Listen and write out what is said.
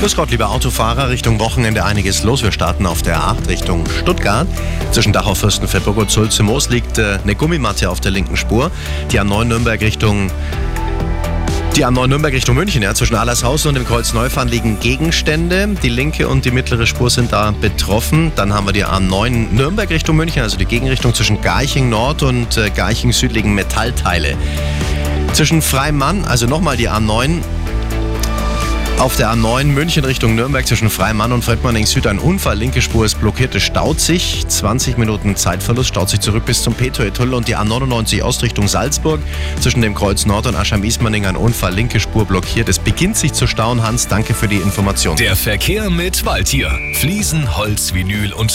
Grüß Gott, liebe Autofahrer, Richtung Wochenende einiges los. Wir starten auf der A8 Richtung Stuttgart. Zwischen Dachau, Fürstenfeldbruck und Sulze-Moos liegt äh, eine Gummimatte auf der linken Spur. Die A9 Nürnberg Richtung die A9 Nürnberg Richtung München, ja, zwischen Allershausen und dem Kreuz Neufahren liegen Gegenstände. Die linke und die mittlere Spur sind da betroffen. Dann haben wir die A9 Nürnberg Richtung München, also die Gegenrichtung zwischen Garching Nord und äh, Garching Süd liegen Metallteile. Zwischen Freimann, also nochmal die A9, auf der A9 München Richtung Nürnberg zwischen Freimann und Feldmanning Süd ein Unfall. Linke Spur ist blockiert, es staut sich. 20 Minuten Zeitverlust, staut sich zurück bis zum Peter-Tunnel und die A99 Ost Richtung Salzburg. Zwischen dem Kreuz Nord und Aschheim-Ismaning ein Unfall. Linke Spur blockiert. Es beginnt sich zu stauen. Hans, danke für die Information. Der Verkehr mit Waldtier. Fliesen, Holz, Vinyl und